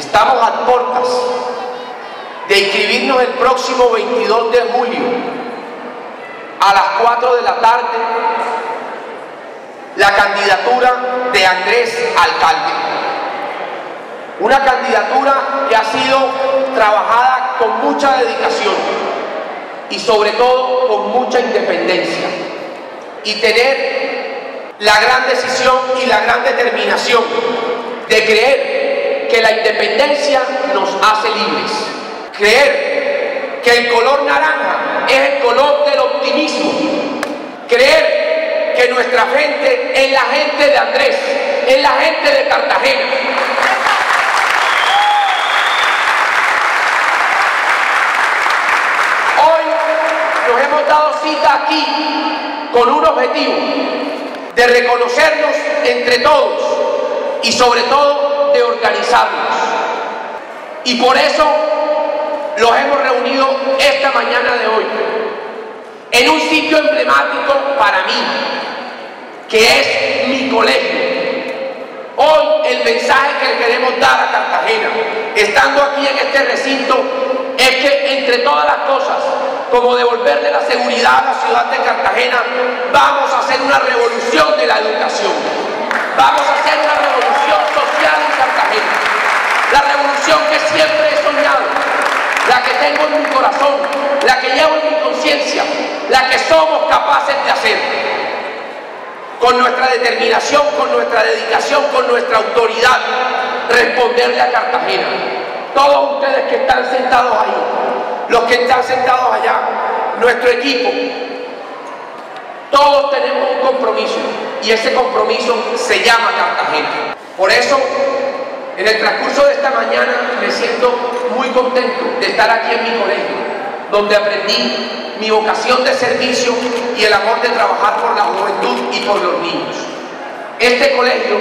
Estamos a puertas de inscribirnos el próximo 22 de julio a las 4 de la tarde la candidatura de Andrés Alcalde. Una candidatura que ha sido trabajada con mucha dedicación y sobre todo con mucha independencia. Y tener la gran decisión y la gran determinación de creer que la independencia nos hace libres. Creer que el color naranja es el color del optimismo. Creer que nuestra gente es la gente de Andrés, es la gente de Cartagena. Hoy nos hemos dado cita aquí con un objetivo de reconocernos entre todos y sobre todo de organizarnos. Y por eso los hemos reunido esta mañana de hoy en un sitio emblemático para mí, que es mi colegio. Hoy el mensaje que queremos dar a Cartagena, estando aquí en este recinto, es que entre todas las cosas, como devolverle la seguridad a la ciudad de Cartagena, vamos a hacer una revolución de la educación. Vamos a hacer una revolución social en Cartagena. La revolución que siempre he soñado, la que tengo en mi corazón, la que llevo en mi conciencia, la que somos capaces de hacer. Con nuestra determinación, con nuestra dedicación, con nuestra autoridad, responderle a Cartagena. Todos ustedes que están sentados ahí, los que están sentados allá, nuestro equipo, todos tenemos un compromiso y ese compromiso se llama Cartagena. Por eso, en el transcurso de esta mañana me siento muy contento de estar aquí en mi colegio, donde aprendí mi vocación de servicio y el amor de trabajar por la juventud y por los niños. Este colegio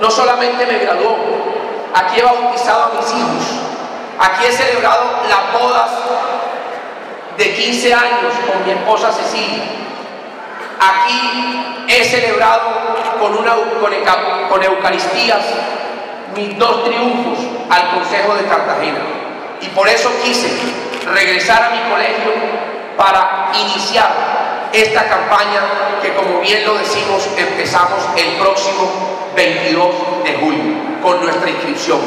no solamente me graduó, aquí he bautizado a mis hijos, aquí he celebrado las bodas de 15 años con mi esposa Cecilia, Aquí he celebrado con, con, Eucaristías mis dos triunfos al Consejo de Cartagena. Y por eso quise regresar a mi colegio para iniciar esta campaña que como bien lo decimos empezamos el próximo 22 de julio con nuestra inscripción.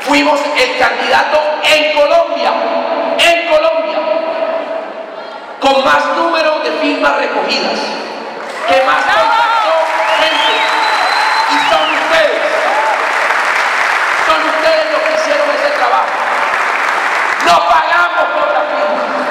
Fuimos el candidato en Colombia, en Colombia, con más número de firmas recogidas, No pagamos por la vida.